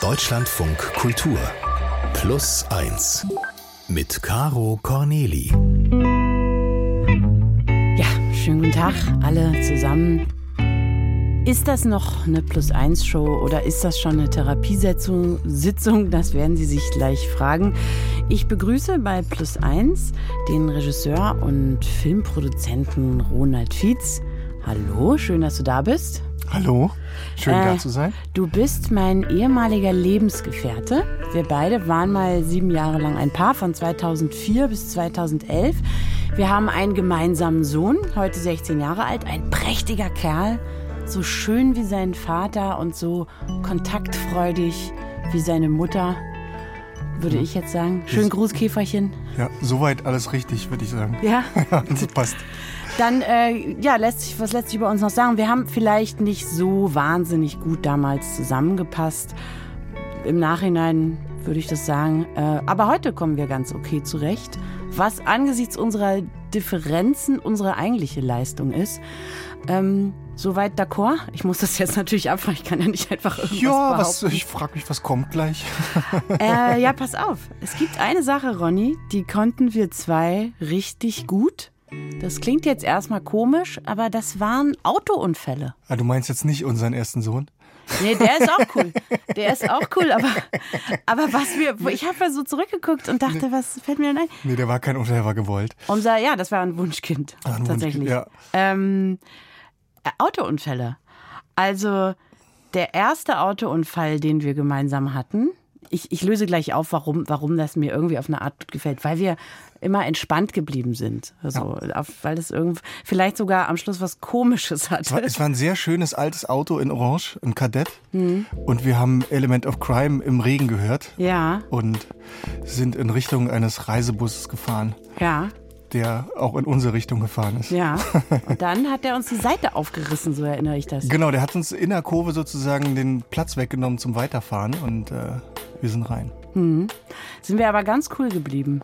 Deutschlandfunk Kultur Plus 1 mit Caro Corneli. Ja, schönen guten Tag, alle zusammen. Ist das noch eine Plus-1-Show oder ist das schon eine Therapiesitzung? Das werden Sie sich gleich fragen. Ich begrüße bei Plus-1 den Regisseur und Filmproduzenten Ronald Fietz. Hallo, schön, dass du da bist. Hallo, schön äh, da zu sein. Du bist mein ehemaliger Lebensgefährte. Wir beide waren mal sieben Jahre lang ein Paar von 2004 bis 2011. Wir haben einen gemeinsamen Sohn, heute 16 Jahre alt, ein prächtiger Kerl, so schön wie sein Vater und so kontaktfreudig wie seine Mutter, würde ich jetzt sagen. Schön Gruß, Käferchen. Ja, soweit alles richtig, würde ich sagen. Ja, das passt. Dann, äh, ja, lässt sich, was lässt sich über uns noch sagen? Wir haben vielleicht nicht so wahnsinnig gut damals zusammengepasst. Im Nachhinein würde ich das sagen. Äh, aber heute kommen wir ganz okay zurecht. Was angesichts unserer Differenzen unsere eigentliche Leistung ist. Ähm, Soweit d'accord? Ich muss das jetzt natürlich abfragen. Ich kann ja nicht einfach irgendwas Ja, was, ich frage mich, was kommt gleich? äh, ja, pass auf. Es gibt eine Sache, Ronny, die konnten wir zwei richtig gut. Das klingt jetzt erstmal komisch, aber das waren Autounfälle. Ah, du meinst jetzt nicht unseren ersten Sohn? Nee, der ist auch cool. Der ist auch cool, aber, aber was wir, ich habe ja so zurückgeguckt und dachte, nee. was fällt mir denn ein? Nee, der war kein Unfall, der war gewollt. Unser, ja, das war ein Wunschkind. Ah, ein tatsächlich. Wunschkind, ja. Ähm, äh, Autounfälle. Also der erste Autounfall, den wir gemeinsam hatten, ich, ich löse gleich auf, warum, warum das mir irgendwie auf eine Art gefällt, weil wir immer entspannt geblieben sind. Also, ja. weil es irgendwie vielleicht sogar am Schluss was Komisches hatte. Es war, es war ein sehr schönes altes Auto in Orange, ein Kadett. Mhm. Und wir haben Element of Crime im Regen gehört. Ja. Und sind in Richtung eines Reisebusses gefahren. Ja der auch in unsere Richtung gefahren ist. Ja. Und dann hat er uns die Seite aufgerissen, so erinnere ich das. Genau, der hat uns in der Kurve sozusagen den Platz weggenommen zum Weiterfahren und äh, wir sind rein. Mhm. Sind wir aber ganz cool geblieben.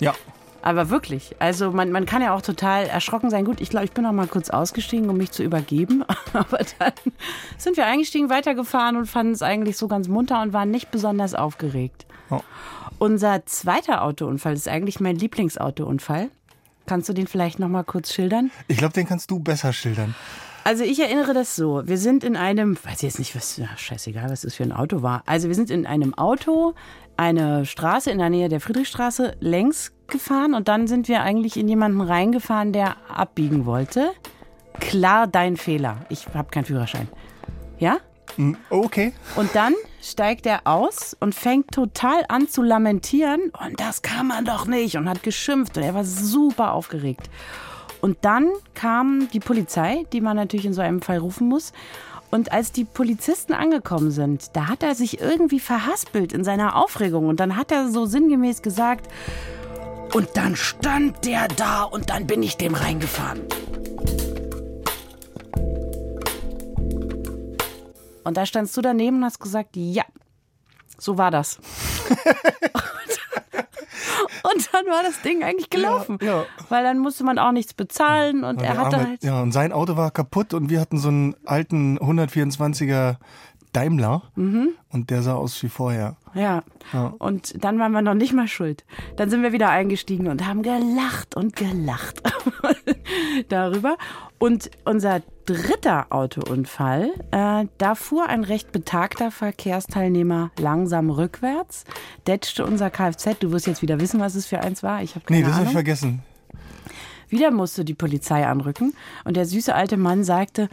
Ja. Aber wirklich. Also man, man kann ja auch total erschrocken sein. Gut, ich glaube, ich bin auch mal kurz ausgestiegen, um mich zu übergeben. Aber dann sind wir eingestiegen, weitergefahren und fanden es eigentlich so ganz munter und waren nicht besonders aufgeregt. Oh. Unser zweiter Autounfall ist eigentlich mein Lieblingsautounfall. Kannst du den vielleicht noch mal kurz schildern? Ich glaube, den kannst du besser schildern. Also ich erinnere das so. Wir sind in einem, weiß ich jetzt nicht, was, ja, scheißegal, was das für ein Auto war. Also wir sind in einem Auto eine Straße in der Nähe der Friedrichstraße längs gefahren und dann sind wir eigentlich in jemanden reingefahren, der abbiegen wollte. Klar dein Fehler. Ich habe keinen Führerschein. Ja? Hm, okay. Und dann steigt er aus und fängt total an zu lamentieren und das kann man doch nicht und hat geschimpft und er war super aufgeregt. Und dann kam die Polizei, die man natürlich in so einem Fall rufen muss. Und als die Polizisten angekommen sind, da hat er sich irgendwie verhaspelt in seiner Aufregung. Und dann hat er so sinngemäß gesagt, und dann stand der da und dann bin ich dem reingefahren. Und da standst du daneben und hast gesagt, ja, so war das. Und dann war das Ding eigentlich gelaufen. Ja, ja. Weil dann musste man auch nichts bezahlen und ja, er hatte Arme, halt. Ja, und sein Auto war kaputt und wir hatten so einen alten 124er Daimler mhm. und der sah aus wie vorher. Ja. ja. Und dann waren wir noch nicht mal schuld. Dann sind wir wieder eingestiegen und haben gelacht und gelacht darüber. Und unser dritter Autounfall, äh, da fuhr ein recht betagter Verkehrsteilnehmer langsam rückwärts, detschte unser Kfz. Du wirst jetzt wieder wissen, was es für eins war. Ich habe keine Nee, das habe ich vergessen. Wieder musste die Polizei anrücken und der süße alte Mann sagte,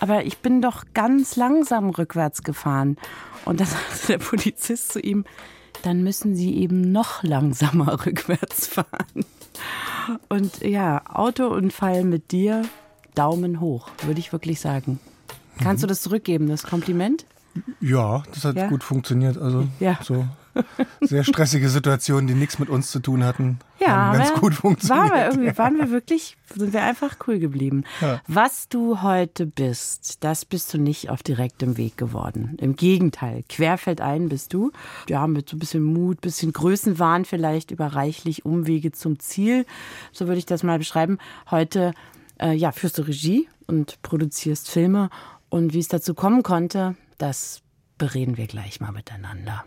aber ich bin doch ganz langsam rückwärts gefahren. Und dann sagte der Polizist zu ihm, dann müssen Sie eben noch langsamer rückwärts fahren. Und ja, Autounfall mit dir, Daumen hoch, würde ich wirklich sagen. Kannst mhm. du das zurückgeben, das Kompliment? Ja, das hat ja? gut funktioniert. Also ja. so sehr stressige Situationen, die nichts mit uns zu tun hatten, ja, ganz gut funktioniert. Waren wir, irgendwie, waren wir wirklich, sind wir einfach cool geblieben. Ja. Was du heute bist, das bist du nicht auf direktem Weg geworden. Im Gegenteil, querfeldein bist du. Ja, mit so ein bisschen Mut, bisschen Größenwahn vielleicht, über reichlich Umwege zum Ziel. So würde ich das mal beschreiben. Heute, äh, ja, führst du Regie und produzierst Filme. Und wie es dazu kommen konnte, das bereden wir gleich mal miteinander.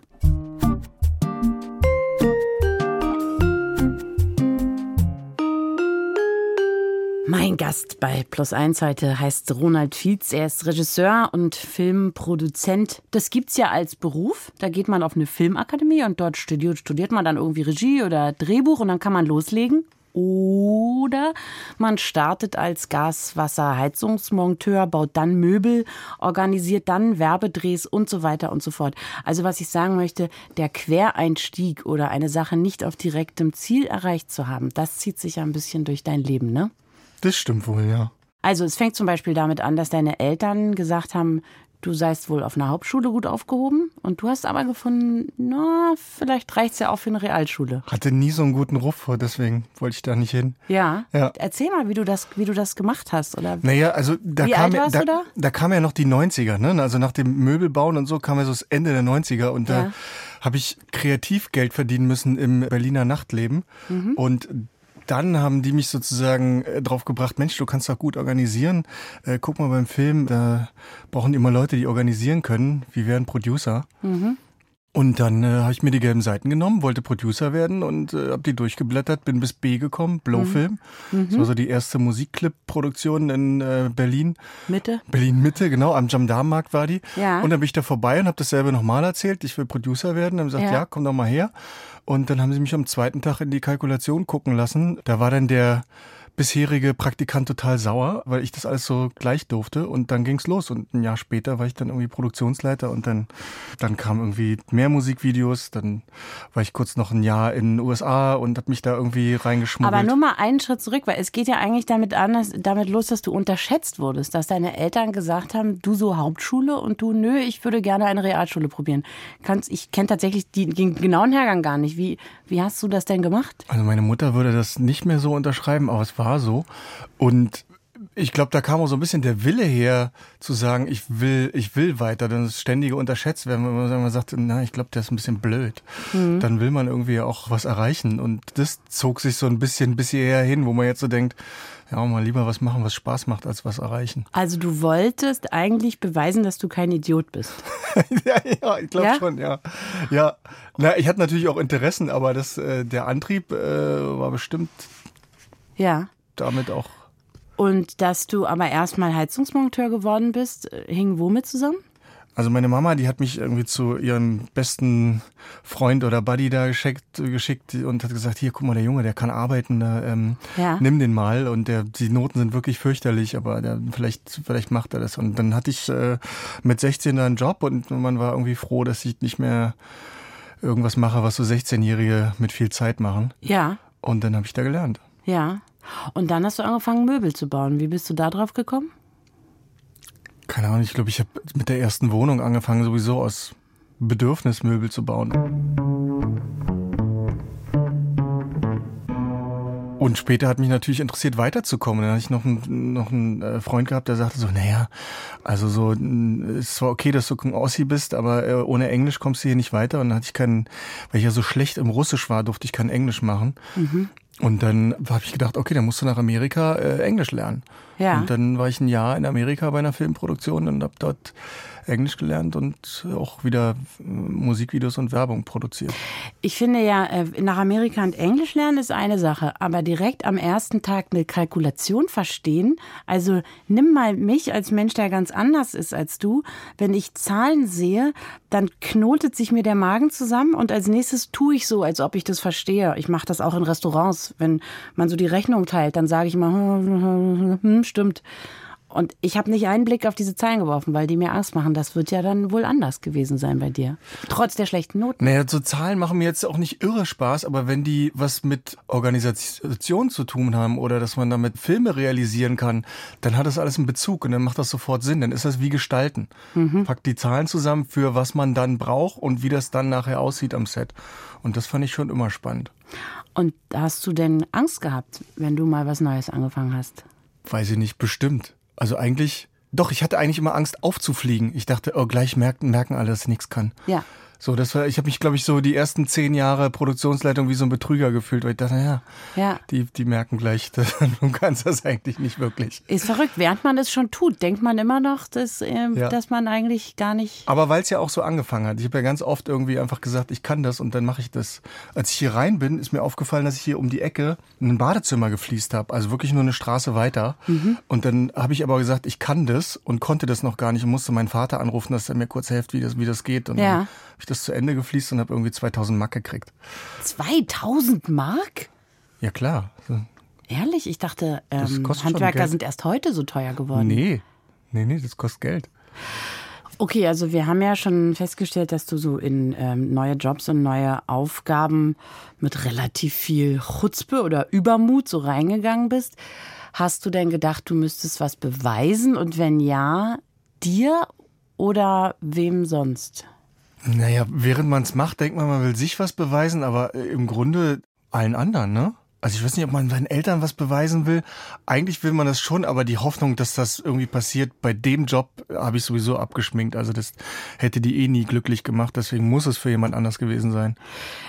Mein Gast bei Plus 1 heute heißt Ronald Fietz. Er ist Regisseur und Filmproduzent. Das gibt's ja als Beruf. Da geht man auf eine Filmakademie und dort studiert, studiert man dann irgendwie Regie oder Drehbuch und dann kann man loslegen. Oder man startet als Gas-Wasser-Heizungsmonteur, baut dann Möbel, organisiert dann Werbedrehs und so weiter und so fort. Also was ich sagen möchte, der Quereinstieg oder eine Sache nicht auf direktem Ziel erreicht zu haben, das zieht sich ja ein bisschen durch dein Leben, ne? Das stimmt wohl, ja. Also es fängt zum Beispiel damit an, dass deine Eltern gesagt haben, du seist wohl auf einer Hauptschule gut aufgehoben und du hast aber gefunden, na, vielleicht reicht es ja auch für eine Realschule. Hatte nie so einen guten Ruf vor, deswegen wollte ich da nicht hin. Ja. ja. Erzähl mal, wie du das, wie du das gemacht hast, oder? Naja, also da wie kam ja, du da, da kam ja noch die 90er, ne? Also nach dem Möbelbauen und so kam ja so das Ende der 90er und ja. da habe ich kreativ Geld verdienen müssen im Berliner Nachtleben mhm. und dann haben die mich sozusagen äh, drauf gebracht, Mensch, du kannst doch gut organisieren. Äh, guck mal beim Film, da brauchen die immer Leute, die organisieren können. Wie wären Producer? Mhm. Und dann äh, habe ich mir die gelben Seiten genommen, wollte Producer werden und äh, habe die durchgeblättert, bin bis B gekommen, Blowfilm. Mhm. Das war so die erste Musikclip-Produktion in äh, Berlin. Mitte? Berlin Mitte, genau, am Jamdam-Markt war die. Ja. Und dann bin ich da vorbei und habe dasselbe nochmal erzählt, ich will Producer werden. Dann haben gesagt, ja. ja, komm doch mal her. Und dann haben sie mich am zweiten Tag in die Kalkulation gucken lassen. Da war dann der bisherige Praktikant total sauer, weil ich das alles so gleich durfte. Und dann ging's los. Und ein Jahr später war ich dann irgendwie Produktionsleiter und dann, dann kam irgendwie mehr Musikvideos. Dann war ich kurz noch ein Jahr in den USA und hab mich da irgendwie reingeschmuggelt. Aber nur mal einen Schritt zurück, weil es geht ja eigentlich damit an, dass, damit los, dass du unterschätzt wurdest, dass deine Eltern gesagt haben, du so Hauptschule und du, nö, ich würde gerne eine Realschule probieren. Kannst, ich kenne tatsächlich den genauen Hergang gar nicht. Wie, wie hast du das denn gemacht? Also meine Mutter würde das nicht mehr so unterschreiben, aber es war war so. Und ich glaube, da kam auch so ein bisschen der Wille her, zu sagen, ich will, ich will weiter. Dann ist ständige unterschätzt werden, wenn man sagt, na, ich glaube, der ist ein bisschen blöd. Mhm. Dann will man irgendwie auch was erreichen. Und das zog sich so ein bisschen bis hierher hin, wo man jetzt so denkt, ja, mal lieber was machen, was Spaß macht, als was erreichen. Also du wolltest eigentlich beweisen, dass du kein Idiot bist. ja, ja, ich glaube ja? schon, ja. Ja, na, ich hatte natürlich auch Interessen, aber das, äh, der Antrieb äh, war bestimmt ja damit auch. Und dass du aber erstmal Heizungsmonteur geworden bist, äh, hing womit zusammen? Also meine Mama, die hat mich irgendwie zu ihrem besten Freund oder Buddy da geschickt, geschickt und hat gesagt, hier, guck mal, der Junge, der kann arbeiten, da, ähm, ja. nimm den mal. Und der, die Noten sind wirklich fürchterlich, aber der, vielleicht, vielleicht macht er das. Und dann hatte ich äh, mit 16 da einen Job und man war irgendwie froh, dass ich nicht mehr irgendwas mache, was so 16-Jährige mit viel Zeit machen. Ja. Und dann habe ich da gelernt. Ja. Und dann hast du angefangen, Möbel zu bauen. Wie bist du da drauf gekommen? Keine Ahnung, ich glaube, ich habe mit der ersten Wohnung angefangen, sowieso aus Bedürfnis Möbel zu bauen. Und später hat mich natürlich interessiert, weiterzukommen. Dann hatte ich noch einen, noch einen äh, Freund gehabt, der sagte so, naja, also so, ist zwar okay, dass du ein Aussie bist, aber äh, ohne Englisch kommst du hier nicht weiter. Und dann hatte ich keinen, weil ich ja so schlecht im Russisch war, durfte ich kein Englisch machen. Mhm. Und dann habe ich gedacht, okay, dann musst du nach Amerika äh, Englisch lernen. Ja. Und dann war ich ein Jahr in Amerika bei einer Filmproduktion und habe dort Englisch gelernt und auch wieder äh, Musikvideos und Werbung produziert. Ich finde ja, äh, nach Amerika und Englisch lernen ist eine Sache, aber direkt am ersten Tag eine Kalkulation verstehen, also nimm mal mich als Mensch, der ganz anders ist als du, wenn ich Zahlen sehe, dann knotet sich mir der Magen zusammen und als nächstes tue ich so, als ob ich das verstehe. Ich mache das auch in Restaurants, wenn man so die Rechnung teilt, dann sage ich mal, hm, hm, stimmt. Und ich habe nicht einen Blick auf diese Zahlen geworfen, weil die mir Angst machen. Das wird ja dann wohl anders gewesen sein bei dir. Trotz der schlechten Noten. Naja, so Zahlen machen mir jetzt auch nicht irre Spaß, aber wenn die was mit Organisation zu tun haben oder dass man damit Filme realisieren kann, dann hat das alles einen Bezug und dann macht das sofort Sinn. Dann ist das wie Gestalten. Mhm. Packt die Zahlen zusammen für was man dann braucht und wie das dann nachher aussieht am Set. Und das fand ich schon immer spannend. Und hast du denn Angst gehabt, wenn du mal was Neues angefangen hast? Weiß ich nicht, bestimmt. Also eigentlich, doch, ich hatte eigentlich immer Angst aufzufliegen. Ich dachte, oh, gleich merken, merken alle, dass ich nichts kann. Ja. So, das war, ich habe mich, glaube ich, so die ersten zehn Jahre Produktionsleitung wie so ein Betrüger gefühlt, weil ich dachte, naja, ja. die, die merken gleich, dass, du kannst das eigentlich nicht wirklich. Ist verrückt, während man es schon tut, denkt man immer noch, dass, äh, ja. dass man eigentlich gar nicht. Aber weil es ja auch so angefangen hat. Ich habe ja ganz oft irgendwie einfach gesagt, ich kann das und dann mache ich das. Als ich hier rein bin, ist mir aufgefallen, dass ich hier um die Ecke ein Badezimmer gefliest habe, also wirklich nur eine Straße weiter. Mhm. Und dann habe ich aber gesagt, ich kann das und konnte das noch gar nicht und musste meinen Vater anrufen, dass er mir kurz hilft, wie das, wie das geht. Und ja. Ich das zu Ende gefliest und habe irgendwie 2000 Mark gekriegt. 2000 Mark? Ja, klar. Ehrlich? Ich dachte, ähm, Handwerker sind erst heute so teuer geworden. Nee, nee, nee, das kostet Geld. Okay, also wir haben ja schon festgestellt, dass du so in ähm, neue Jobs und neue Aufgaben mit relativ viel Chutzpe oder Übermut so reingegangen bist. Hast du denn gedacht, du müsstest was beweisen? Und wenn ja, dir oder wem sonst? Naja, während man es macht, denkt man, man will sich was beweisen, aber äh, im Grunde allen anderen, ne? Also ich weiß nicht, ob man seinen Eltern was beweisen will. Eigentlich will man das schon, aber die Hoffnung, dass das irgendwie passiert, bei dem Job habe ich sowieso abgeschminkt. Also das hätte die eh nie glücklich gemacht. Deswegen muss es für jemand anders gewesen sein.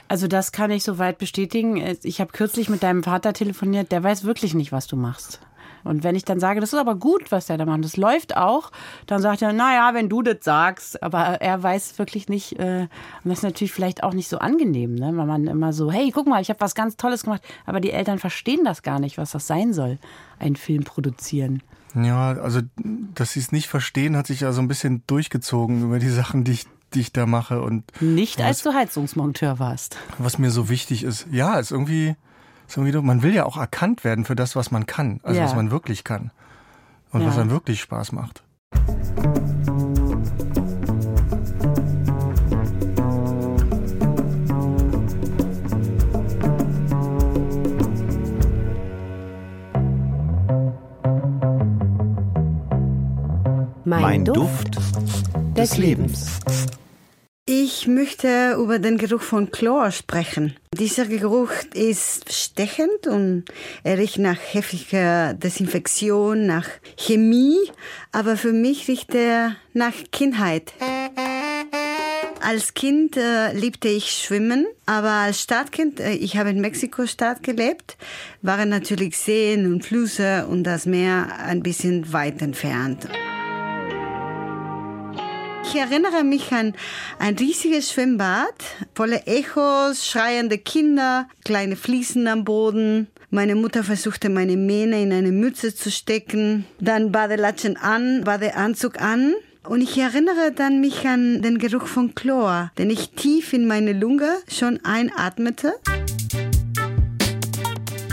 Also das kann ich soweit bestätigen. Ich habe kürzlich mit deinem Vater telefoniert. Der weiß wirklich nicht, was du machst. Und wenn ich dann sage, das ist aber gut, was der da macht, das läuft auch, dann sagt er, naja, wenn du das sagst, aber er weiß wirklich nicht, äh, und das ist natürlich vielleicht auch nicht so angenehm, ne? weil man immer so, hey, guck mal, ich habe was ganz Tolles gemacht, aber die Eltern verstehen das gar nicht, was das sein soll, einen Film produzieren. Ja, also, dass sie es nicht verstehen, hat sich ja so ein bisschen durchgezogen über die Sachen, die ich die ich da mache und nicht was, als du Heizungsmonteur warst. Was mir so wichtig ist, ja, ist irgendwie man will ja auch erkannt werden für das, was man kann, also ja. was man wirklich kann und ja. was einem wirklich Spaß macht. Mein Duft des Lebens. Ich möchte über den Geruch von Chlor sprechen. Dieser Geruch ist stechend und er riecht nach heftiger Desinfektion, nach Chemie, aber für mich riecht er nach Kindheit. Als Kind äh, liebte ich Schwimmen, aber als Stadtkind, äh, ich habe in Mexiko-Stadt gelebt, waren natürlich Seen und Flüsse und das Meer ein bisschen weit entfernt. Ich erinnere mich an ein riesiges Schwimmbad, volle Echos, schreiende Kinder, kleine Fliesen am Boden. Meine Mutter versuchte meine Mähne in eine Mütze zu stecken, dann Badelatschen an, Badeanzug an. Und ich erinnere dann mich an den Geruch von Chlor, den ich tief in meine Lunge schon einatmete.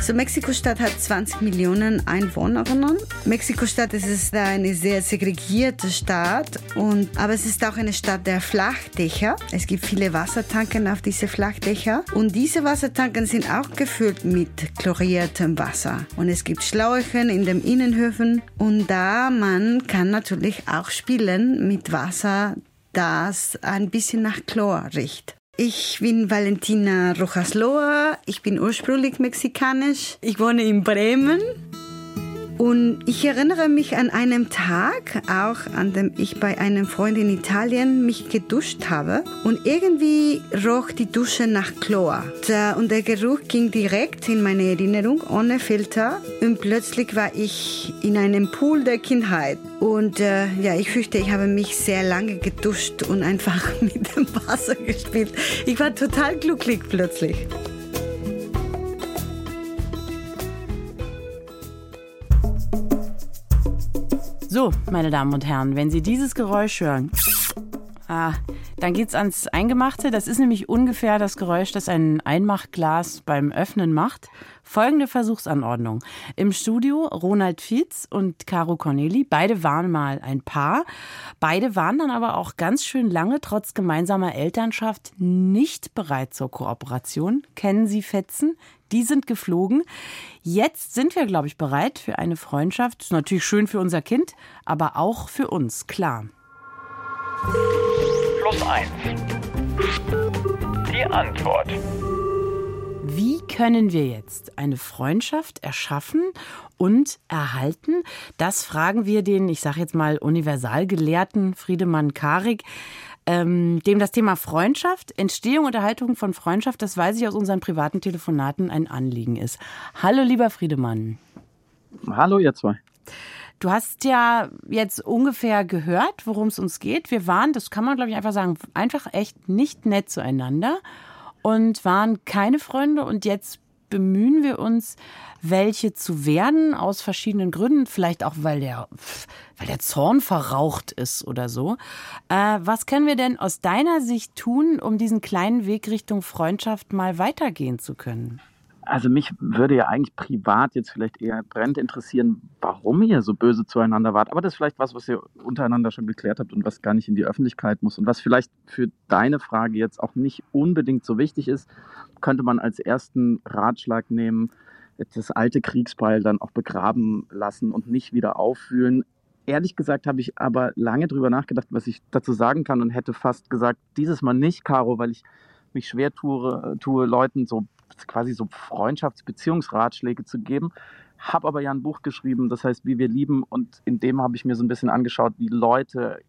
Also Mexiko-Stadt hat 20 Millionen Einwohnerinnen. Mexiko-Stadt ist eine sehr segregierte Stadt, und, aber es ist auch eine Stadt der Flachdächer. Es gibt viele Wassertanken auf diese Flachdächer und diese Wassertanken sind auch gefüllt mit chloriertem Wasser. Und es gibt Schläuchen in den Innenhöfen und da man kann natürlich auch spielen mit Wasser, das ein bisschen nach Chlor riecht. Ich bin Valentina Rojas Loa. Ich bin ursprünglich mexikanisch. Ich wohne in Bremen. Und ich erinnere mich an einen Tag, auch an dem ich bei einem Freund in Italien mich geduscht habe. Und irgendwie roch die Dusche nach Chlor. Und der Geruch ging direkt in meine Erinnerung, ohne Filter. Und plötzlich war ich in einem Pool der Kindheit. Und äh, ja, ich fürchte, ich habe mich sehr lange geduscht und einfach mit dem Wasser gespielt. Ich war total glücklich plötzlich. So, meine Damen und Herren, wenn Sie dieses Geräusch hören, ah, dann geht's ans Eingemachte. Das ist nämlich ungefähr das Geräusch, das ein Einmachglas beim Öffnen macht. Folgende Versuchsanordnung. Im Studio Ronald Fietz und Caro Corneli. Beide waren mal ein Paar. Beide waren dann aber auch ganz schön lange, trotz gemeinsamer Elternschaft, nicht bereit zur Kooperation. Kennen Sie Fetzen? Die sind geflogen. Jetzt sind wir, glaube ich, bereit für eine Freundschaft. Ist natürlich schön für unser Kind, aber auch für uns, klar. Plus eins. Die Antwort. Wie können wir jetzt eine Freundschaft erschaffen und erhalten? Das fragen wir den, ich sage jetzt mal, Universalgelehrten Friedemann Karik. ähm, dem das Thema Freundschaft, Entstehung und Erhaltung von Freundschaft, das weiß ich aus unseren privaten Telefonaten, ein Anliegen ist. Hallo, lieber Friedemann. Hallo, ihr zwei. Du hast ja jetzt ungefähr gehört, worum es uns geht. Wir waren, das kann man glaube ich einfach sagen, einfach echt nicht nett zueinander und waren keine Freunde und jetzt bemühen wir uns, welche zu werden, aus verschiedenen Gründen, vielleicht auch, weil der, weil der Zorn verraucht ist oder so. Äh, was können wir denn aus deiner Sicht tun, um diesen kleinen Weg Richtung Freundschaft mal weitergehen zu können? Also mich würde ja eigentlich privat jetzt vielleicht eher brennend interessieren, warum ihr so böse zueinander wart. Aber das ist vielleicht was, was ihr untereinander schon geklärt habt und was gar nicht in die Öffentlichkeit muss. Und was vielleicht für deine Frage jetzt auch nicht unbedingt so wichtig ist, könnte man als ersten Ratschlag nehmen, das alte Kriegsbeil dann auch begraben lassen und nicht wieder auffühlen. Ehrlich gesagt habe ich aber lange drüber nachgedacht, was ich dazu sagen kann und hätte fast gesagt, dieses Mal nicht, Caro, weil ich mich schwer tue, tue Leuten so quasi so Freundschaftsbeziehungsratschläge zu geben. Habe aber ja ein Buch geschrieben, das heißt, wie wir lieben. Und in dem habe ich mir so ein bisschen angeschaut, wie Leute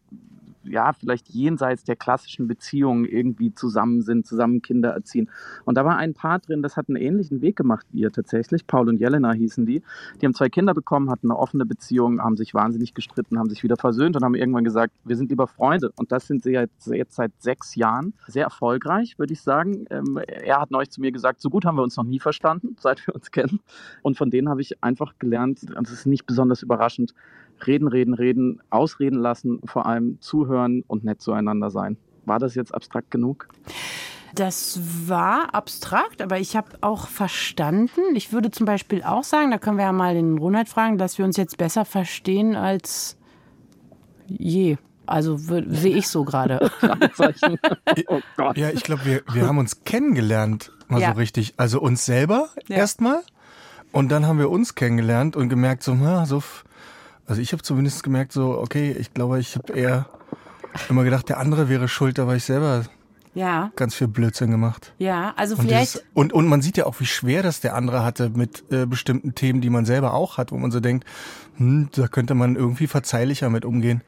ja, vielleicht jenseits der klassischen Beziehungen irgendwie zusammen sind, zusammen Kinder erziehen. Und da war ein Paar drin, das hat einen ähnlichen Weg gemacht wie ihr tatsächlich. Paul und Jelena hießen die. Die haben zwei Kinder bekommen, hatten eine offene Beziehung, haben sich wahnsinnig gestritten, haben sich wieder versöhnt und haben irgendwann gesagt, wir sind lieber Freunde. Und das sind sie jetzt, seit sechs Jahren. Sehr erfolgreich, würde ich sagen. Ähm, er hat neulich zu mir gesagt, so gut haben wir uns noch nie verstanden, seit wir uns kennen. Und von denen habe ich einfach gelernt, und es ist nicht besonders überraschend, reden, reden, reden, ausreden lassen, vor allem zuhören und nett zueinander sein. War das jetzt abstrakt genug? Das war abstrakt, aber ich habe auch verstanden. Ich würde zum Beispiel auch sagen, da können wir ja mal den Ronald fragen, dass wir uns jetzt besser verstehen als je. Also sehe ich so gerade. oh ja, ich glaube, wir, wir haben uns kennengelernt, mal ja. so richtig. Also uns selber ja. erstmal. Und dann haben wir uns kennengelernt und gemerkt, so, na, so also ich habe zumindest gemerkt, so, okay, ich glaube, ich habe eher immer gedacht, der andere wäre schuld, da war ich selber ja. ganz viel Blödsinn gemacht. Ja, also und vielleicht. Dieses, und, und man sieht ja auch, wie schwer das der andere hatte mit äh, bestimmten Themen, die man selber auch hat, wo man so denkt, hm, da könnte man irgendwie verzeihlicher mit umgehen.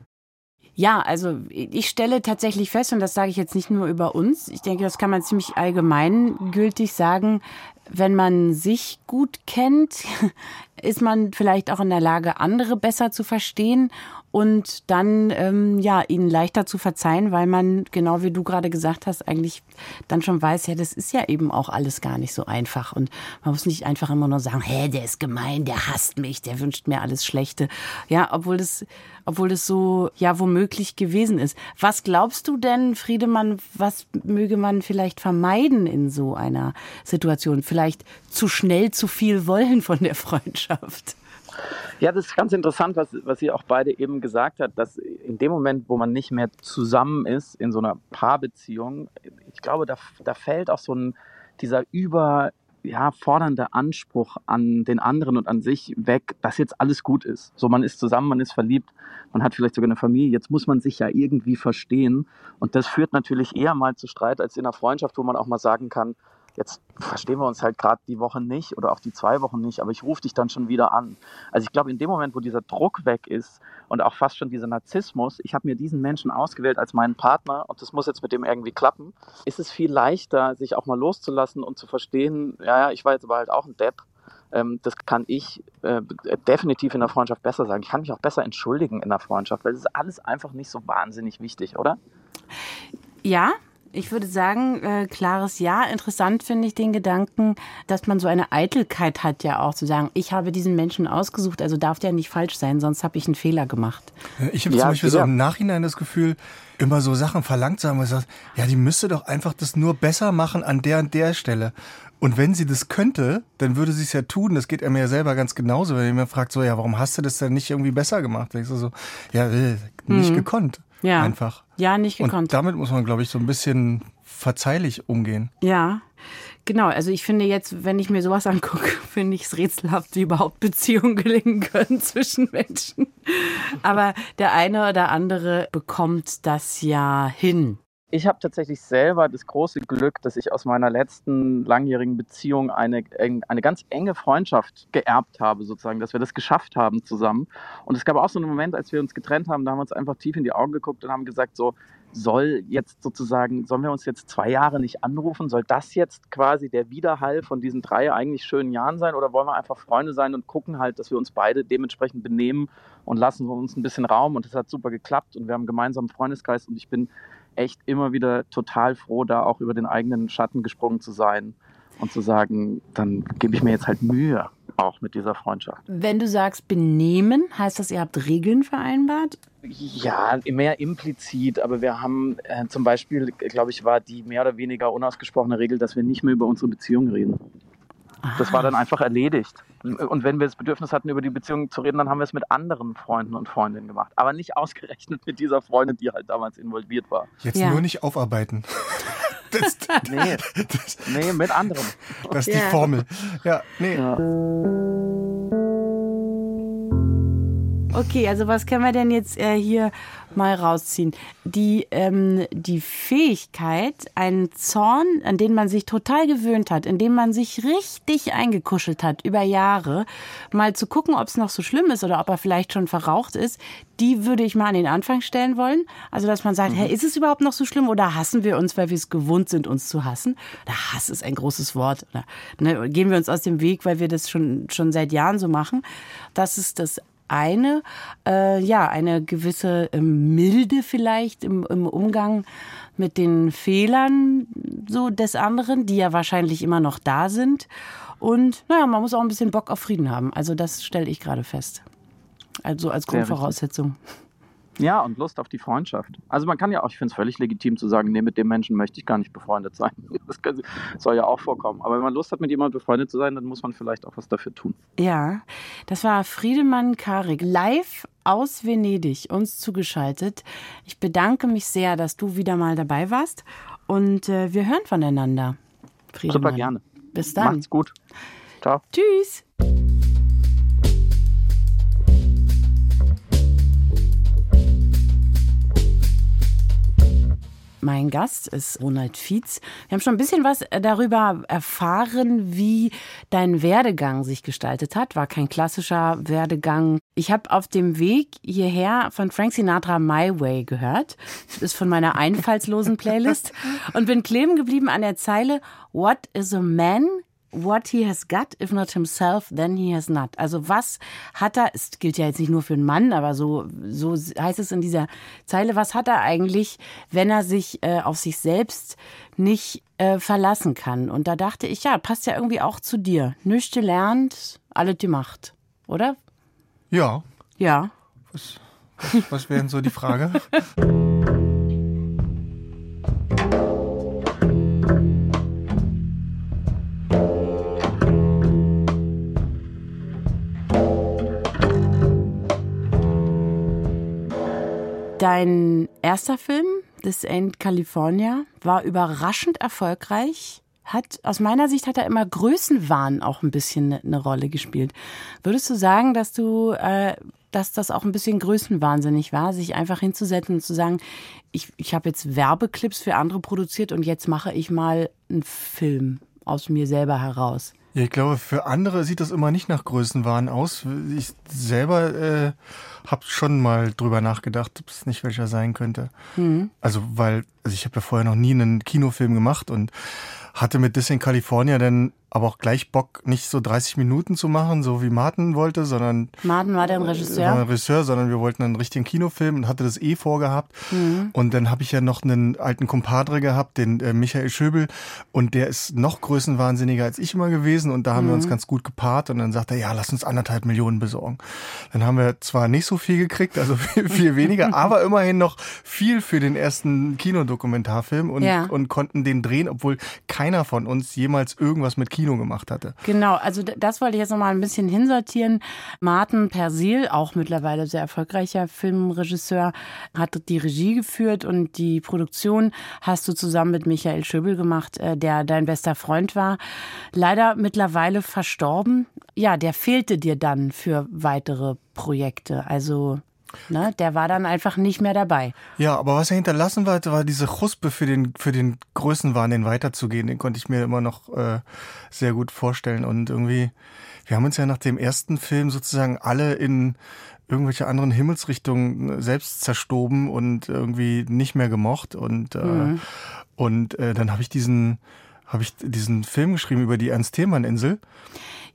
Ja, also ich stelle tatsächlich fest, und das sage ich jetzt nicht nur über uns, ich denke, das kann man ziemlich allgemeingültig sagen, wenn man sich gut kennt, ist man vielleicht auch in der Lage, andere besser zu verstehen und dann ähm, ja ihnen leichter zu verzeihen, weil man genau wie du gerade gesagt hast eigentlich dann schon weiß, ja das ist ja eben auch alles gar nicht so einfach und man muss nicht einfach immer nur sagen, hä, der ist gemein, der hasst mich, der wünscht mir alles Schlechte, ja, obwohl das obwohl das so ja womöglich gewesen ist. Was glaubst du denn, Friedemann, was möge man vielleicht vermeiden in so einer Situation? Vielleicht zu schnell zu viel wollen von der Freundschaft? Ja, das ist ganz interessant, was, was ihr auch beide eben gesagt habt, dass in dem Moment, wo man nicht mehr zusammen ist, in so einer Paarbeziehung, ich glaube, da, da fällt auch so ein, dieser über, ja, fordernde Anspruch an den anderen und an sich weg, dass jetzt alles gut ist. So, man ist zusammen, man ist verliebt, man hat vielleicht sogar eine Familie, jetzt muss man sich ja irgendwie verstehen. Und das führt natürlich eher mal zu Streit als in einer Freundschaft, wo man auch mal sagen kann, jetzt verstehen wir uns halt gerade die Woche nicht oder auch die zwei Wochen nicht, aber ich rufe dich dann schon wieder an. Also ich glaube, in dem Moment, wo dieser Druck weg ist und auch fast schon dieser Narzissmus, ich habe mir diesen Menschen ausgewählt als meinen Partner und das muss jetzt mit dem irgendwie klappen, ist es viel leichter, sich auch mal loszulassen und zu verstehen, ja, ja, ich war jetzt aber halt auch ein Depp. Ähm, das kann ich äh, definitiv in der Freundschaft besser sagen. Ich kann mich auch besser entschuldigen in der Freundschaft, weil es ist alles einfach nicht so wahnsinnig wichtig, oder? Ja, ich würde sagen, äh, klares Ja. Interessant finde ich den Gedanken, dass man so eine Eitelkeit hat, ja auch zu sagen, ich habe diesen Menschen ausgesucht, also darf der nicht falsch sein, sonst habe ich einen Fehler gemacht. Ich habe ja, zum Beispiel ja. so im Nachhinein das Gefühl, immer so Sachen verlangt zu haben, wo ich sage, ja, die müsste doch einfach das nur besser machen an der und der Stelle. Und wenn sie das könnte, dann würde sie es ja tun. Das geht er mir ja selber ganz genauso, wenn ihr mir fragt, so, ja, warum hast du das denn nicht irgendwie besser gemacht? Ich so, so ja, äh, nicht mhm. gekonnt. Ja. Einfach. Ja, nicht gekonnt. Und damit muss man, glaube ich, so ein bisschen verzeihlich umgehen. Ja. Genau, also ich finde jetzt, wenn ich mir sowas angucke, finde ich es rätselhaft, wie überhaupt Beziehungen gelingen können zwischen Menschen. Aber der eine oder andere bekommt das ja hin. Ich habe tatsächlich selber das große Glück, dass ich aus meiner letzten langjährigen Beziehung eine, eine ganz enge Freundschaft geerbt habe, sozusagen, dass wir das geschafft haben zusammen. Und es gab auch so einen Moment, als wir uns getrennt haben, da haben wir uns einfach tief in die Augen geguckt und haben gesagt, so, soll jetzt sozusagen, sollen wir uns jetzt zwei Jahre nicht anrufen? Soll das jetzt quasi der Widerhall von diesen drei eigentlich schönen Jahren sein? Oder wollen wir einfach Freunde sein und gucken halt, dass wir uns beide dementsprechend benehmen und lassen uns ein bisschen Raum? Und das hat super geklappt und wir haben gemeinsam Freundeskreis und ich bin echt immer wieder total froh, da auch über den eigenen Schatten gesprungen zu sein und zu sagen, dann gebe ich mir jetzt halt Mühe auch mit dieser Freundschaft. Wenn du sagst benehmen, heißt das, ihr habt Regeln vereinbart? Ja, mehr implizit, aber wir haben äh, zum Beispiel, glaube ich, war die mehr oder weniger unausgesprochene Regel, dass wir nicht mehr über unsere Beziehung reden. Das war dann einfach erledigt. Und wenn wir das Bedürfnis hatten, über die Beziehung zu reden, dann haben wir es mit anderen Freunden und Freundinnen gemacht. Aber nicht ausgerechnet mit dieser Freundin, die halt damals involviert war. Jetzt ja. nur nicht aufarbeiten. Das, nee, das, nee, mit anderen. Das ist ja. die Formel. Ja, nee. Ja. Okay, also was können wir denn jetzt äh, hier mal rausziehen? Die, ähm, die Fähigkeit, einen Zorn, an den man sich total gewöhnt hat, in dem man sich richtig eingekuschelt hat über Jahre, mal zu gucken, ob es noch so schlimm ist oder ob er vielleicht schon verraucht ist, die würde ich mal an den Anfang stellen wollen. Also, dass man sagt, mhm. hey, ist es überhaupt noch so schlimm oder hassen wir uns, weil wir es gewohnt sind, uns zu hassen? Der Hass ist ein großes Wort. Oder, ne, gehen wir uns aus dem Weg, weil wir das schon, schon seit Jahren so machen. Das ist das eine, äh, ja, eine gewisse äh, Milde vielleicht im, im Umgang mit den Fehlern so des anderen, die ja wahrscheinlich immer noch da sind. Und naja, man muss auch ein bisschen Bock auf Frieden haben. Also das stelle ich gerade fest. Also als Grundvoraussetzung. Ja, und Lust auf die Freundschaft. Also man kann ja auch, ich finde es völlig legitim zu sagen, nee, mit dem Menschen möchte ich gar nicht befreundet sein. Das kann, soll ja auch vorkommen. Aber wenn man Lust hat, mit jemandem befreundet zu sein, dann muss man vielleicht auch was dafür tun. Ja, das war Friedemann Karik, live aus Venedig, uns zugeschaltet. Ich bedanke mich sehr, dass du wieder mal dabei warst und äh, wir hören voneinander. Friedemann. Super gerne. Bis dann. Macht's gut. Ciao. Tschüss. Mein Gast ist Ronald Fietz. Wir haben schon ein bisschen was äh, darüber erfahren, wie dein Werdegang sich gestaltet hat. War kein klassischer Werdegang. Ich habe auf dem Weg hierher von Frank Sinatra My Way gehört. Das ist von meiner einfallslosen Playlist. Und bin kleben geblieben an der Zeile What is a man what he has got, if not himself, then he has not. Also was hat er, es gilt ja jetzt nicht nur für einen Mann, aber so, so heißt es in dieser Zeile, was hat er eigentlich, wenn er sich äh, auf sich selbst nicht äh, verlassen kann? Und da dachte ich, ja, passt ja irgendwie auch zu dir. Nüchte lernt, alle die Macht, oder? Ja. Ja. Was, was, was wäre denn so die Frage? Dein erster Film, This Ain't California, war überraschend erfolgreich. Hat, aus meiner Sicht hat er immer Größenwahn auch ein bisschen eine Rolle gespielt. Würdest du sagen, dass du, äh, dass das auch ein bisschen größenwahnsinnig war, sich einfach hinzusetzen und zu sagen, ich, ich habe jetzt Werbeclips für andere produziert und jetzt mache ich mal einen Film aus mir selber heraus? Ja, ich glaube, für andere sieht das immer nicht nach Größenwahn aus. Ich selber äh, habe schon mal drüber nachgedacht, ob es nicht welcher sein könnte. Mhm. Also, weil, also ich habe ja vorher noch nie einen Kinofilm gemacht und hatte mit This in California dann aber auch gleich Bock, nicht so 30 Minuten zu machen, so wie Martin wollte, sondern. Martin war der Regisseur. War ein Regisseur, sondern wir wollten einen richtigen Kinofilm und hatte das eh vorgehabt. Mhm. Und dann habe ich ja noch einen alten Kumpadre gehabt, den äh, Michael Schöbel, und der ist noch größenwahnsinniger als ich immer gewesen. Und da haben mhm. wir uns mhm. ganz gut gepaart. Und dann sagt er, ja, lass uns anderthalb Millionen besorgen. Dann haben wir zwar nicht so viel gekriegt, also viel, viel weniger, aber immerhin noch viel für den ersten Kinodokumentarfilm und, ja. und konnten den drehen, obwohl keiner von uns jemals irgendwas mit Kino Kino gemacht hatte. Genau, also das wollte ich jetzt nochmal ein bisschen hinsortieren. Martin Persil, auch mittlerweile sehr erfolgreicher Filmregisseur, hat die Regie geführt und die Produktion hast du zusammen mit Michael Schöbel gemacht, äh, der dein bester Freund war. Leider mittlerweile verstorben. Ja, der fehlte dir dann für weitere Projekte. Also Ne, der war dann einfach nicht mehr dabei. Ja, aber was er hinterlassen war, war diese Chuspe für den, für den Größenwahn, den weiterzugehen. Den konnte ich mir immer noch äh, sehr gut vorstellen. Und irgendwie, wir haben uns ja nach dem ersten Film sozusagen alle in irgendwelche anderen Himmelsrichtungen selbst zerstoben und irgendwie nicht mehr gemocht. Und, äh, mhm. und äh, dann habe ich diesen, habe ich diesen Film geschrieben über die Ernst-Thälmann-Insel.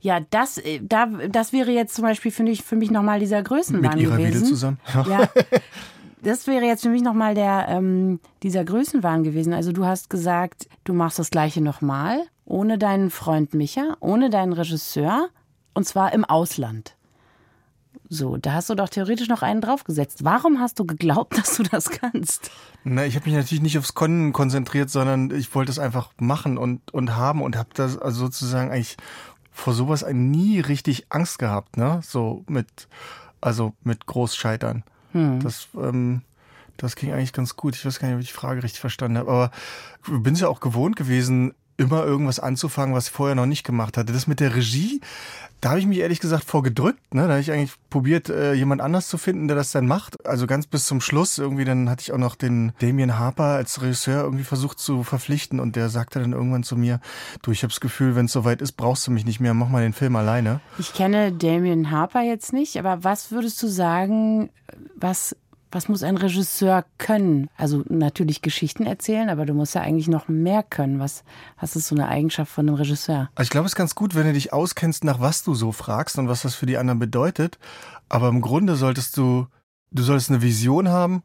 Ja, das, äh, da, das wäre jetzt zum Beispiel, finde ich, für mich nochmal dieser Größenwahn Mit ihrer gewesen. Zusammen. Ja. Das wäre jetzt für mich nochmal der, ähm, dieser Größenwahn gewesen. Also du hast gesagt, du machst das Gleiche nochmal, ohne deinen Freund Micha, ohne deinen Regisseur, und zwar im Ausland. So, da hast du doch theoretisch noch einen draufgesetzt. Warum hast du geglaubt, dass du das kannst? Na, ich habe mich natürlich nicht aufs Können konzentriert, sondern ich wollte es einfach machen und, und haben und habe das also sozusagen eigentlich vor sowas nie richtig Angst gehabt, ne? So mit, also mit Großscheitern. Hm. Das, ähm, das ging eigentlich ganz gut. Ich weiß gar nicht, ob ich die Frage richtig verstanden habe. Aber ich bin es ja auch gewohnt gewesen, immer irgendwas anzufangen, was ich vorher noch nicht gemacht hatte. Das mit der Regie, da habe ich mich ehrlich gesagt vorgedrückt. Ne? Da habe ich eigentlich probiert, äh, jemand anders zu finden, der das dann macht. Also ganz bis zum Schluss irgendwie, dann hatte ich auch noch den Damien Harper als Regisseur irgendwie versucht zu verpflichten und der sagte dann irgendwann zu mir, du, ich habe das Gefühl, wenn es soweit ist, brauchst du mich nicht mehr, mach mal den Film alleine. Ich kenne Damien Harper jetzt nicht, aber was würdest du sagen, was was muss ein Regisseur können? Also natürlich Geschichten erzählen, aber du musst ja eigentlich noch mehr können. Was, was ist so eine Eigenschaft von einem Regisseur? Also ich glaube, es ist ganz gut, wenn du dich auskennst, nach was du so fragst und was das für die anderen bedeutet. Aber im Grunde solltest du, du solltest eine Vision haben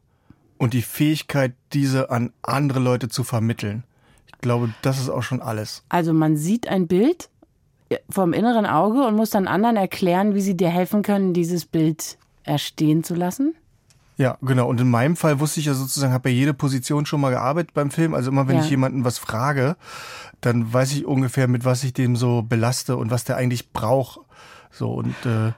und die Fähigkeit, diese an andere Leute zu vermitteln. Ich glaube, das ist auch schon alles. Also man sieht ein Bild vom inneren Auge und muss dann anderen erklären, wie sie dir helfen können, dieses Bild erstehen zu lassen? Ja, genau. Und in meinem Fall wusste ich ja sozusagen, habe ja jede Position schon mal gearbeitet beim Film. Also immer wenn ja. ich jemanden was frage, dann weiß ich ungefähr, mit was ich dem so belaste und was der eigentlich braucht. So und äh,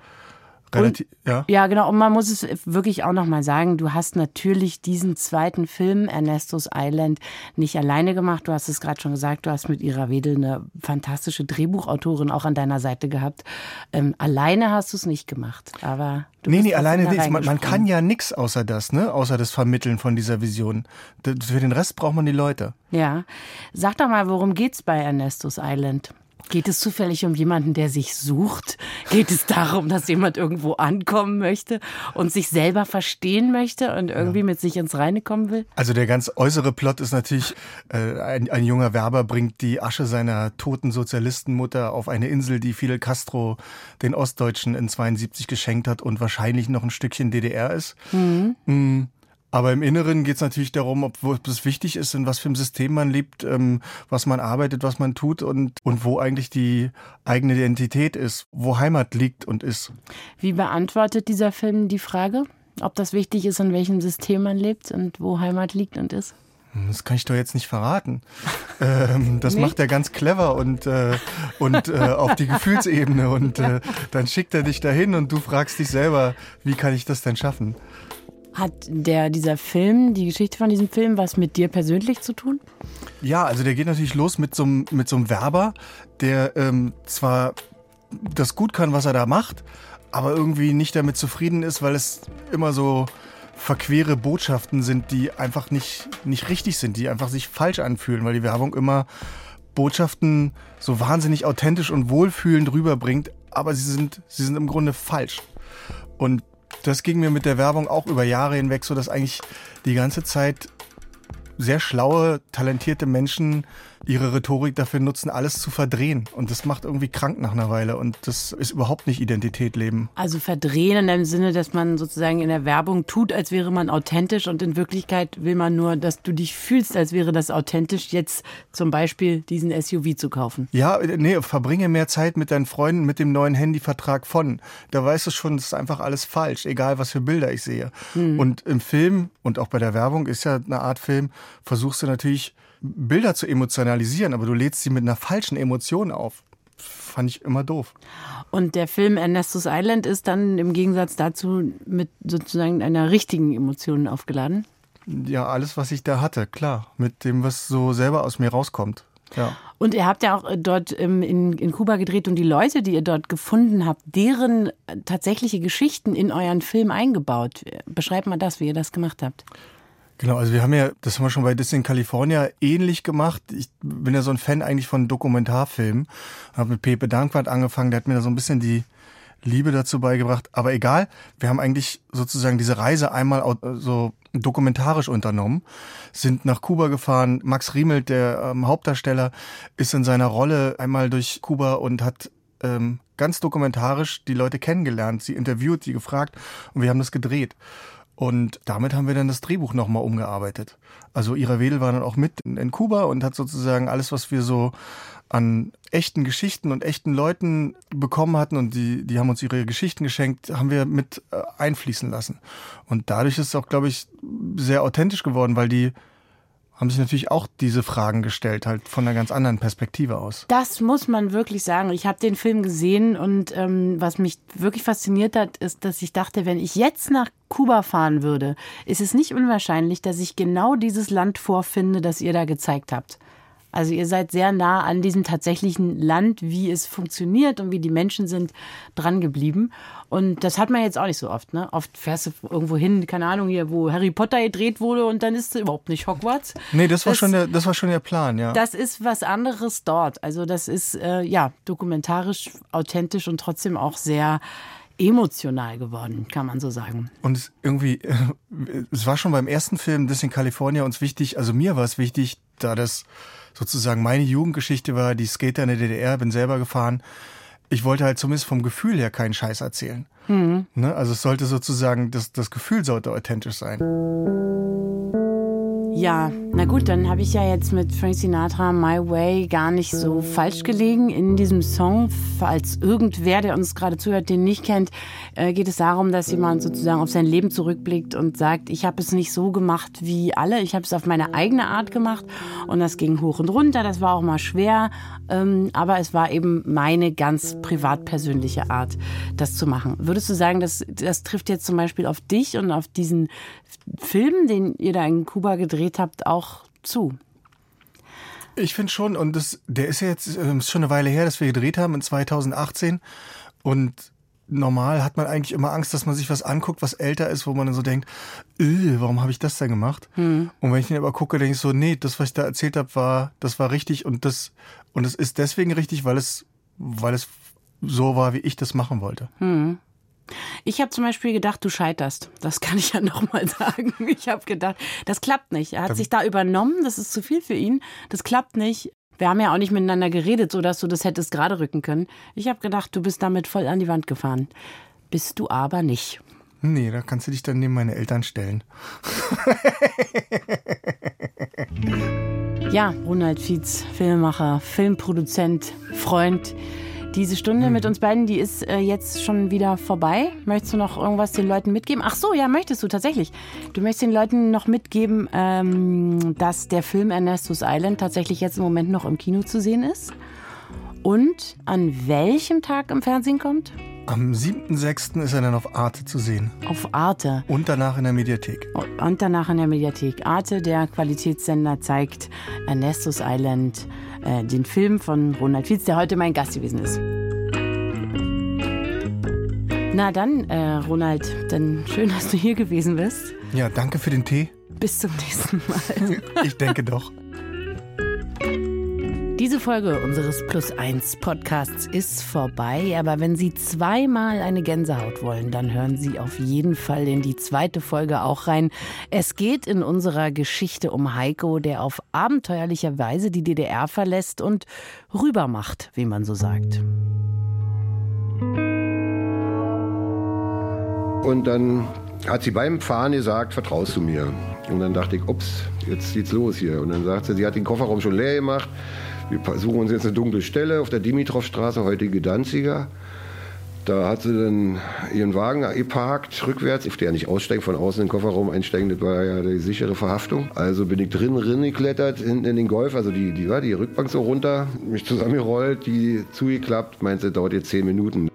Relativ, und, ja. Ja, genau. Und man muss es wirklich auch nochmal sagen, du hast natürlich diesen zweiten Film, Ernestos Island, nicht alleine gemacht. Du hast es gerade schon gesagt, du hast mit Ira Wedel eine fantastische Drehbuchautorin auch an deiner Seite gehabt. Ähm, alleine hast du es nicht gemacht, aber du Nee, nee, alleine nichts. Man, man, kann ja nichts außer das, ne? Außer das Vermitteln von dieser Vision. Für den Rest braucht man die Leute. Ja. Sag doch mal, worum geht's bei Ernestos Island? Geht es zufällig um jemanden, der sich sucht? Geht es darum, dass jemand irgendwo ankommen möchte und sich selber verstehen möchte und irgendwie ja. mit sich ins Reine kommen will? Also der ganz äußere Plot ist natürlich, äh, ein, ein, junger Werber bringt die Asche seiner toten Sozialistenmutter auf eine Insel, die Fidel Castro den Ostdeutschen in 72 geschenkt hat und wahrscheinlich noch ein Stückchen DDR ist. Mhm. Mhm. Aber im Inneren geht es natürlich darum, ob, ob es wichtig ist, in was für einem System man lebt, ähm, was man arbeitet, was man tut und, und wo eigentlich die eigene Identität ist, wo Heimat liegt und ist. Wie beantwortet dieser Film die Frage, ob das wichtig ist, in welchem System man lebt und wo Heimat liegt und ist? Das kann ich doch jetzt nicht verraten. ähm, das nee. macht er ganz clever und, äh, und äh, auf die Gefühlsebene. Und äh, dann schickt er dich dahin und du fragst dich selber, wie kann ich das denn schaffen? Hat der, dieser Film, die Geschichte von diesem Film, was mit dir persönlich zu tun? Ja, also der geht natürlich los mit so einem, mit so einem Werber, der ähm, zwar das gut kann, was er da macht, aber irgendwie nicht damit zufrieden ist, weil es immer so verquere Botschaften sind, die einfach nicht, nicht richtig sind, die einfach sich falsch anfühlen, weil die Werbung immer Botschaften so wahnsinnig authentisch und wohlfühlend rüberbringt, aber sie sind, sie sind im Grunde falsch. Und das ging mir mit der Werbung auch über Jahre hinweg so, dass eigentlich die ganze Zeit sehr schlaue, talentierte Menschen ihre Rhetorik dafür nutzen, alles zu verdrehen. Und das macht irgendwie krank nach einer Weile. Und das ist überhaupt nicht Identität leben. Also verdrehen in dem Sinne, dass man sozusagen in der Werbung tut, als wäre man authentisch und in Wirklichkeit will man nur, dass du dich fühlst, als wäre das authentisch, jetzt zum Beispiel diesen SUV zu kaufen. Ja, nee, verbringe mehr Zeit mit deinen Freunden mit dem neuen Handyvertrag von. Da weißt du schon, das ist einfach alles falsch, egal was für Bilder ich sehe. Hm. Und im Film und auch bei der Werbung ist ja eine Art Film, versuchst du natürlich Bilder zu emotionalisieren, aber du lädst sie mit einer falschen Emotion auf. Fand ich immer doof. Und der Film Ernestus Island ist dann im Gegensatz dazu mit sozusagen einer richtigen Emotion aufgeladen? Ja, alles, was ich da hatte, klar. Mit dem, was so selber aus mir rauskommt. Ja. Und ihr habt ja auch äh, dort ähm, in, in Kuba gedreht und die Leute, die ihr dort gefunden habt, deren äh, tatsächliche Geschichten in euren Film eingebaut. Beschreibt mal das, wie ihr das gemacht habt. Genau, also wir haben ja, das haben wir schon bei Disney in California ähnlich gemacht. Ich bin ja so ein Fan eigentlich von Dokumentarfilmen. Habe mit Pepe Dankwart angefangen, der hat mir da so ein bisschen die Liebe dazu beigebracht. Aber egal, wir haben eigentlich sozusagen diese Reise einmal so dokumentarisch unternommen, sind nach Kuba gefahren. Max Riemelt, der ähm, Hauptdarsteller, ist in seiner Rolle einmal durch Kuba und hat ähm, ganz dokumentarisch die Leute kennengelernt, sie interviewt, sie gefragt und wir haben das gedreht. Und damit haben wir dann das Drehbuch nochmal umgearbeitet. Also Ira Wedel war dann auch mit in Kuba und hat sozusagen alles, was wir so an echten Geschichten und echten Leuten bekommen hatten und die, die haben uns ihre Geschichten geschenkt, haben wir mit äh, einfließen lassen. Und dadurch ist es auch, glaube ich, sehr authentisch geworden, weil die haben sich natürlich auch diese Fragen gestellt, halt von einer ganz anderen Perspektive aus. Das muss man wirklich sagen. Ich habe den Film gesehen und ähm, was mich wirklich fasziniert hat, ist, dass ich dachte, wenn ich jetzt nach Kuba fahren würde, ist es nicht unwahrscheinlich, dass ich genau dieses Land vorfinde, das ihr da gezeigt habt. Also ihr seid sehr nah an diesem tatsächlichen Land, wie es funktioniert und wie die Menschen sind, dran geblieben. Und das hat man jetzt auch nicht so oft. Ne? Oft fährst du irgendwo hin, keine Ahnung hier, wo Harry Potter gedreht wurde und dann ist es überhaupt nicht Hogwarts. Nee, das war, das, schon, der, das war schon der Plan, ja. Das ist was anderes dort. Also das ist äh, ja dokumentarisch, authentisch und trotzdem auch sehr emotional geworden, kann man so sagen. Und es irgendwie, es war schon beim ersten Film, das in Kalifornien uns wichtig, also mir war es wichtig, da das sozusagen meine Jugendgeschichte war, die Skater in der DDR, bin selber gefahren. Ich wollte halt zumindest vom Gefühl her keinen Scheiß erzählen. Mhm. Ne? Also es sollte sozusagen, das, das Gefühl sollte authentisch sein. Ja, na gut, dann habe ich ja jetzt mit Frank Sinatra My Way gar nicht so falsch gelegen. In diesem Song, falls irgendwer, der uns gerade zuhört, den nicht kennt, äh, geht es darum, dass jemand sozusagen auf sein Leben zurückblickt und sagt, ich habe es nicht so gemacht wie alle, ich habe es auf meine eigene Art gemacht und das ging hoch und runter, das war auch mal schwer, aber es war eben meine ganz privat persönliche Art, das zu machen. Würdest du sagen, das, das trifft jetzt zum Beispiel auf dich und auf diesen Film, den ihr da in Kuba gedreht habt, auch zu? Ich finde schon, und das, der ist ja jetzt äh, ist schon eine Weile her, dass wir gedreht haben in 2018. Und normal hat man eigentlich immer Angst, dass man sich was anguckt, was älter ist, wo man dann so denkt, äh, warum habe ich das denn gemacht? Hm. Und wenn ich den aber gucke, denke ich so, nee, das, was ich da erzählt habe, war, das war richtig und das, und es ist deswegen richtig, weil es, weil es so war, wie ich das machen wollte. Hm. Ich habe zum Beispiel gedacht, du scheiterst. Das kann ich ja nochmal sagen. Ich habe gedacht, das klappt nicht. Er hat sich da übernommen, das ist zu viel für ihn. Das klappt nicht. Wir haben ja auch nicht miteinander geredet, sodass du das hättest gerade rücken können. Ich habe gedacht, du bist damit voll an die Wand gefahren. Bist du aber nicht. Nee, da kannst du dich dann neben meine Eltern stellen. ja, Ronald Fietz, Filmemacher, Filmproduzent, Freund. Diese Stunde mit mhm. uns beiden, die ist äh, jetzt schon wieder vorbei. Möchtest du noch irgendwas den Leuten mitgeben? Ach so, ja, möchtest du tatsächlich. Du möchtest den Leuten noch mitgeben, ähm, dass der Film Ernestus Island tatsächlich jetzt im Moment noch im Kino zu sehen ist. Und an welchem Tag im Fernsehen kommt? Am 7.6. ist er dann auf Arte zu sehen. Auf Arte. Und danach in der Mediathek. Und danach in der Mediathek. Arte, der Qualitätssender, zeigt Ernestus Island äh, den Film von Ronald Fietz, der heute mein Gast gewesen ist. Na dann, äh, Ronald, dann schön, dass du hier gewesen bist. Ja, danke für den Tee. Bis zum nächsten Mal. ich denke doch. Diese Folge unseres Plus 1 Podcasts ist vorbei, aber wenn Sie zweimal eine Gänsehaut wollen, dann hören Sie auf jeden Fall in die zweite Folge auch rein. Es geht in unserer Geschichte um Heiko, der auf abenteuerlicher Weise die DDR verlässt und rübermacht, wie man so sagt. Und dann hat sie beim Fahren gesagt, vertraust du mir? Und dann dachte ich, ups, jetzt geht's los hier. Und dann sagt sie, sie hat den Kofferraum schon leer gemacht wir suchen uns jetzt eine dunkle Stelle auf der Dimitrovstraße, heutige Danziger. Da hat sie dann ihren Wagen geparkt, rückwärts. Ich durfte ja nicht aussteigen, von außen in den Kofferraum einsteigen, das war ja die sichere Verhaftung. Also bin ich drin, drin geklettert, hinten in den Golf, also die, die, die Rückbank so runter, mich zusammengerollt, die zugeklappt, meinte, dauert jetzt zehn Minuten.